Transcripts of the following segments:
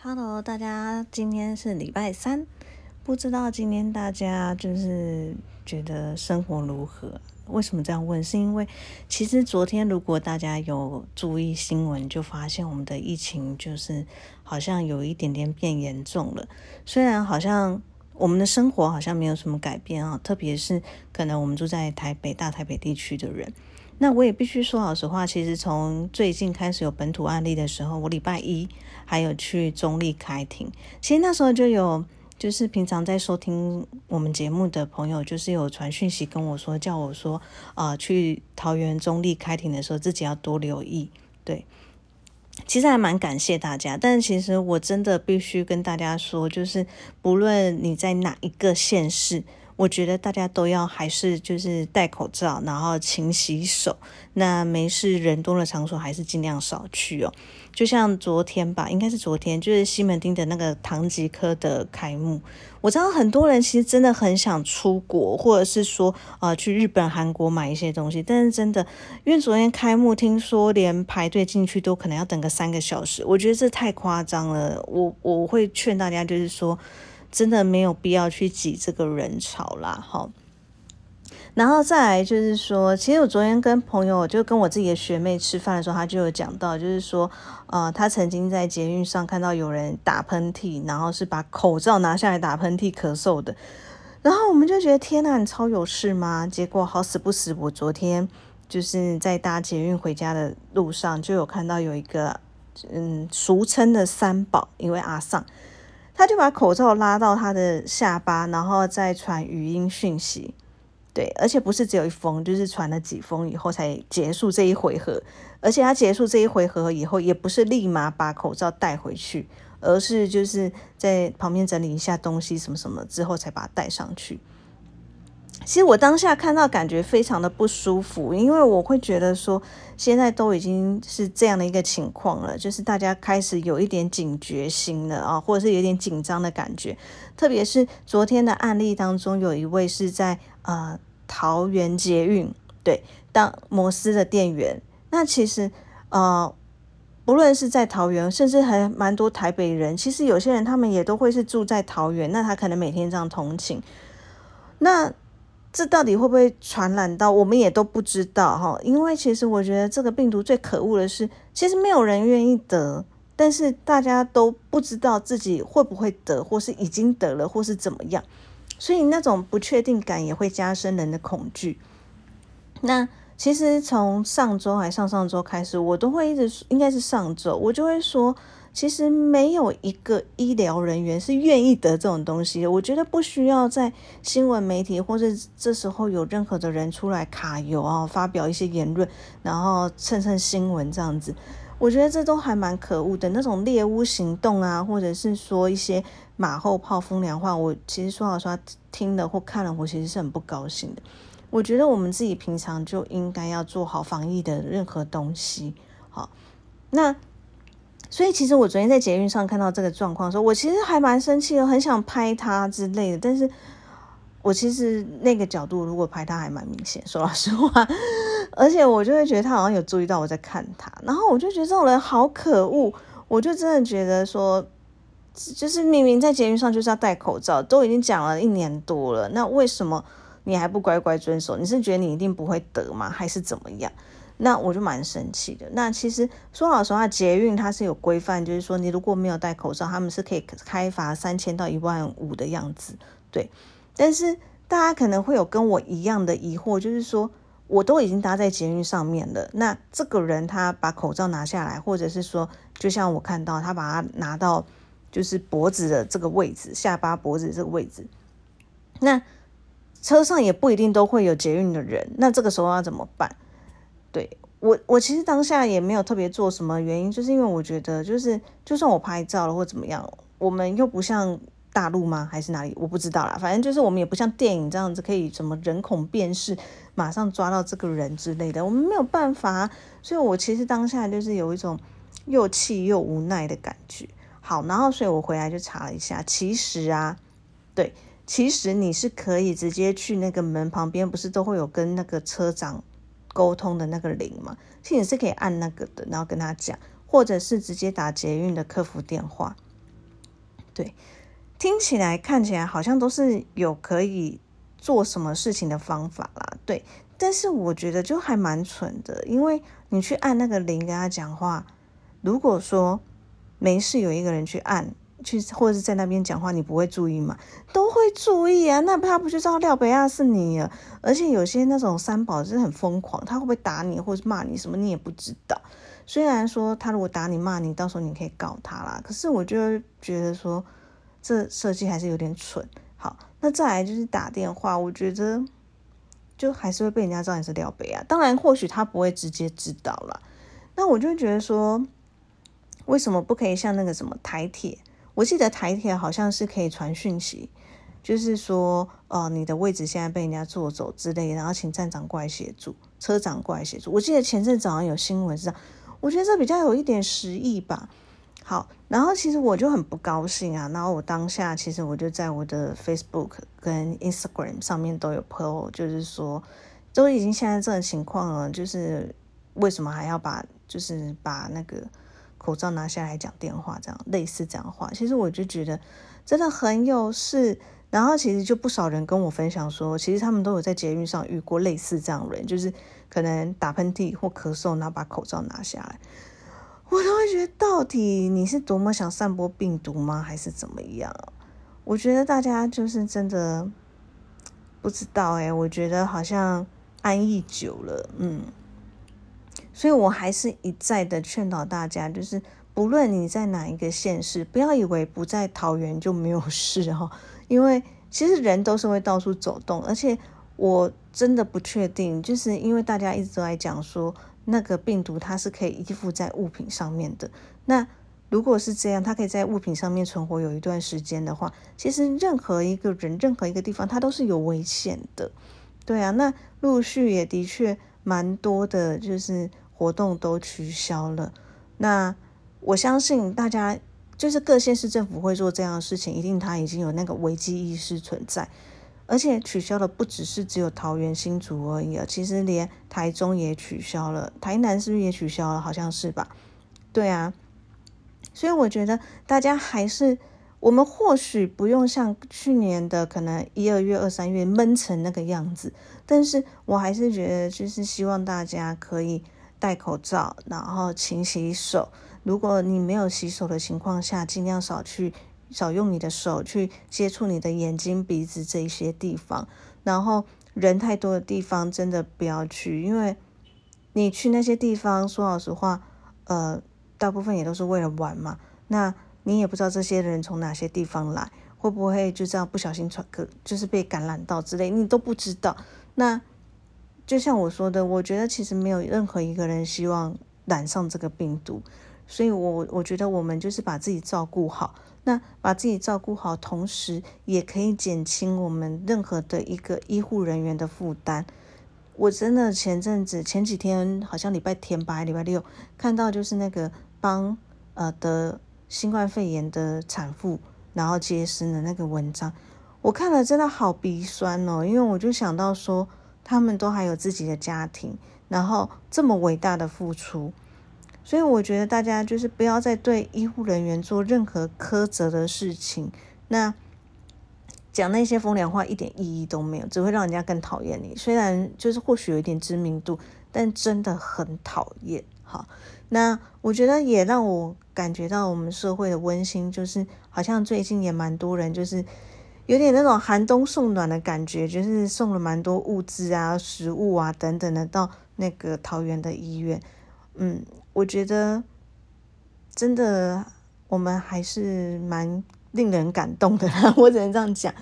Hello，大家，今天是礼拜三，不知道今天大家就是觉得生活如何？为什么这样问？是因为其实昨天如果大家有注意新闻，就发现我们的疫情就是好像有一点点变严重了。虽然好像我们的生活好像没有什么改变啊，特别是可能我们住在台北大台北地区的人。那我也必须说老实话，其实从最近开始有本土案例的时候，我礼拜一还有去中立开庭，其实那时候就有，就是平常在收听我们节目的朋友，就是有传讯息跟我说，叫我说，啊，去桃园中立开庭的时候，自己要多留意。对，其实还蛮感谢大家，但其实我真的必须跟大家说，就是不论你在哪一个县市。我觉得大家都要还是就是戴口罩，然后勤洗手。那没事人多的场所还是尽量少去哦。就像昨天吧，应该是昨天，就是西门町的那个唐吉诃德开幕。我知道很多人其实真的很想出国，或者是说呃去日本、韩国买一些东西，但是真的因为昨天开幕，听说连排队进去都可能要等个三个小时。我觉得这太夸张了。我我会劝大家就是说。真的没有必要去挤这个人潮啦，哈。然后再来就是说，其实我昨天跟朋友就跟我自己的学妹吃饭的时候，她就有讲到，就是说，呃，她曾经在捷运上看到有人打喷嚏，然后是把口罩拿下来打喷嚏咳嗽的。然后我们就觉得天呐，你超有事吗？结果好死不死，我昨天就是在搭捷运回家的路上，就有看到有一个，嗯，俗称的三宝，因为阿尚。他就把口罩拉到他的下巴，然后再传语音讯息，对，而且不是只有一封，就是传了几封以后才结束这一回合。而且他结束这一回合以后，也不是立马把口罩带回去，而是就是在旁边整理一下东西什么什么之后，才把它戴上去。其实我当下看到，感觉非常的不舒服，因为我会觉得说，现在都已经是这样的一个情况了，就是大家开始有一点警觉心了啊，或者是有点紧张的感觉。特别是昨天的案例当中，有一位是在呃桃园捷运对当摩斯的店员，那其实呃不论是在桃园，甚至还蛮多台北人，其实有些人他们也都会是住在桃园，那他可能每天这样通勤，那。这到底会不会传染到？我们也都不知道哈。因为其实我觉得这个病毒最可恶的是，其实没有人愿意得，但是大家都不知道自己会不会得，或是已经得了，或是怎么样。所以那种不确定感也会加深人的恐惧。那其实从上周还上上周开始，我都会一直应该是上周，我就会说。其实没有一个医疗人员是愿意得这种东西。我觉得不需要在新闻媒体或者这时候有任何的人出来卡油啊，发表一些言论，然后蹭蹭新闻这样子。我觉得这都还蛮可恶的那种猎巫行动啊，或者是说一些马后炮、风凉话。我其实说老实话，听了或看了，我其实是很不高兴的。我觉得我们自己平常就应该要做好防疫的任何东西。好，那。所以其实我昨天在捷运上看到这个状况的时候，我其实还蛮生气的，很想拍他之类的。但是我其实那个角度如果拍他还蛮明显，说老实话，而且我就会觉得他好像有注意到我在看他，然后我就觉得这种人好可恶，我就真的觉得说，就是明明在捷运上就是要戴口罩，都已经讲了一年多了，那为什么你还不乖乖遵守？你是觉得你一定不会得吗？还是怎么样？那我就蛮生气的。那其实说老实话，捷运它是有规范，就是说你如果没有戴口罩，他们是可以开罚三千到一万五的样子。对，但是大家可能会有跟我一样的疑惑，就是说我都已经搭在捷运上面了，那这个人他把口罩拿下来，或者是说，就像我看到他把它拿到就是脖子的这个位置，下巴脖子这个位置，那车上也不一定都会有捷运的人，那这个时候要怎么办？对我，我其实当下也没有特别做什么原因，就是因为我觉得，就是就算我拍照了或怎么样，我们又不像大陆吗？还是哪里？我不知道啦。反正就是我们也不像电影这样子，可以什么人孔辨识，马上抓到这个人之类的，我们没有办法。所以我其实当下就是有一种又气又无奈的感觉。好，然后所以我回来就查了一下，其实啊，对，其实你是可以直接去那个门旁边，不是都会有跟那个车长。沟通的那个铃嘛，其实你是可以按那个的，然后跟他讲，或者是直接打捷运的客服电话，对，听起来看起来好像都是有可以做什么事情的方法啦，对。但是我觉得就还蛮蠢的，因为你去按那个铃跟他讲话，如果说没事有一个人去按去或者是在那边讲话，你不会注意吗？都会注意啊，那他不就知道廖北亚是你了？而且有些那种三宝是很疯狂，他会不会打你或者骂你什么，你也不知道。虽然说他如果打你骂你，到时候你可以告他啦。可是我就觉得说这设计还是有点蠢。好，那再来就是打电话，我觉得。就还是会被人家知道你是廖北亚，当然或许他不会直接知道了。那我就觉得说，为什么不可以像那个什么台铁？我记得台铁好像是可以传讯息，就是说，哦，你的位置现在被人家坐走之类，然后请站长过来协助，车长过来协助。我记得前阵早上有新闻是这样，我觉得这比较有一点实意吧。好，然后其实我就很不高兴啊。然后我当下其实我就在我的 Facebook 跟 Instagram 上面都有 po，就是说都已经现在这种情况了，就是为什么还要把就是把那个口罩拿下来讲电话，这样类似这样话。其实我就觉得真的很有事。然后其实就不少人跟我分享说，其实他们都有在捷运上遇过类似这样人，就是可能打喷嚏或咳嗽，然后把口罩拿下来。我都会觉得，到底你是多么想散播病毒吗？还是怎么样？我觉得大家就是真的不知道哎。我觉得好像安逸久了，嗯。所以我还是一再的劝导大家，就是不论你在哪一个县市，不要以为不在桃园就没有事哈。因为其实人都是会到处走动，而且我真的不确定，就是因为大家一直都在讲说。那个病毒它是可以依附在物品上面的。那如果是这样，它可以在物品上面存活有一段时间的话，其实任何一个人、任何一个地方，它都是有危险的。对啊，那陆续也的确蛮多的，就是活动都取消了。那我相信大家，就是各县市政府会做这样的事情，一定他已经有那个危机意识存在。而且取消的不只是只有桃园新竹而已啊，其实连台中也取消了，台南是不是也取消了？好像是吧？对啊，所以我觉得大家还是，我们或许不用像去年的可能一二月、二三月闷成那个样子，但是我还是觉得，就是希望大家可以戴口罩，然后勤洗手。如果你没有洗手的情况下，尽量少去。少用你的手去接触你的眼睛、鼻子这一些地方，然后人太多的地方真的不要去，因为你去那些地方，说老实话，呃，大部分也都是为了玩嘛。那你也不知道这些人从哪些地方来，会不会就这样不小心传，可就是被感染到之类，你都不知道。那就像我说的，我觉得其实没有任何一个人希望染上这个病毒，所以我我觉得我们就是把自己照顾好。那把自己照顾好，同时也可以减轻我们任何的一个医护人员的负担。我真的前阵子前几天好像礼拜天吧，礼拜六看到就是那个帮呃得新冠肺炎的产妇然后接生的那个文章，我看了真的好鼻酸哦，因为我就想到说他们都还有自己的家庭，然后这么伟大的付出。所以我觉得大家就是不要再对医护人员做任何苛责的事情。那讲那些风凉话一点意义都没有，只会让人家更讨厌你。虽然就是或许有一点知名度，但真的很讨厌。好，那我觉得也让我感觉到我们社会的温馨，就是好像最近也蛮多人就是有点那种寒冬送暖的感觉，就是送了蛮多物资啊、食物啊等等的到那个桃园的医院。嗯。我觉得真的，我们还是蛮令人感动的啦。我只能这样讲，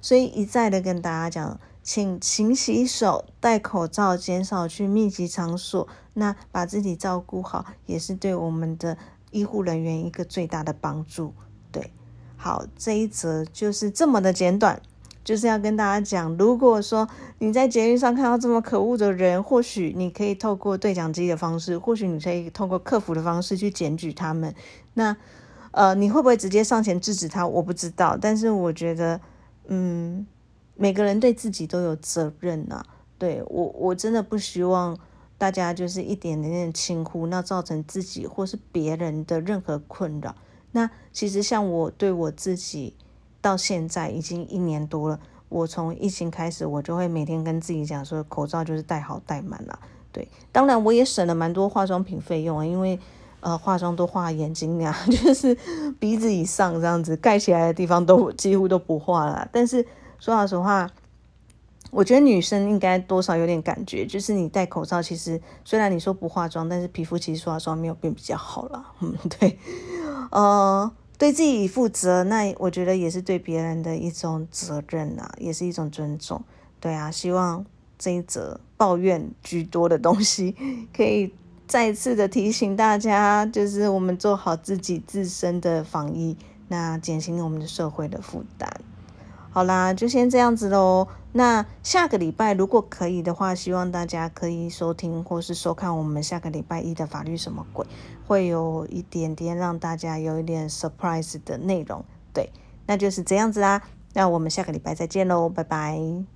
所以一再的跟大家讲，请勤洗手、戴口罩、减少去密集场所，那把自己照顾好，也是对我们的医护人员一个最大的帮助。对，好，这一则就是这么的简短。就是要跟大家讲，如果说你在捷运上看到这么可恶的人，或许你可以透过对讲机的方式，或许你可以透过客服的方式去检举他们。那呃，你会不会直接上前制止他？我不知道，但是我觉得，嗯，每个人对自己都有责任呐。对我，我真的不希望大家就是一点点轻忽，那造成自己或是别人的任何困扰。那其实像我对我自己到现在已经一年多了，我从疫情开始，我就会每天跟自己讲说，口罩就是戴好戴满了。对，当然我也省了蛮多化妆品费用啊，因为呃化妆都画眼睛呀，就是鼻子以上这样子盖起来的地方都几乎都不画了。但是说老实话。我觉得女生应该多少有点感觉，就是你戴口罩，其实虽然你说不化妆，但是皮肤其实说实话没有变比较好了。嗯，对，呃，对自己负责，那我觉得也是对别人的一种责任啊，也是一种尊重。对啊，希望这一则抱怨居多的东西，可以再次的提醒大家，就是我们做好自己自身的防疫，那减轻我们的社会的负担。好啦，就先这样子喽。那下个礼拜如果可以的话，希望大家可以收听或是收看我们下个礼拜一的法律什么鬼，会有一点点让大家有一点 surprise 的内容。对，那就是这样子啦。那我们下个礼拜再见喽，拜拜。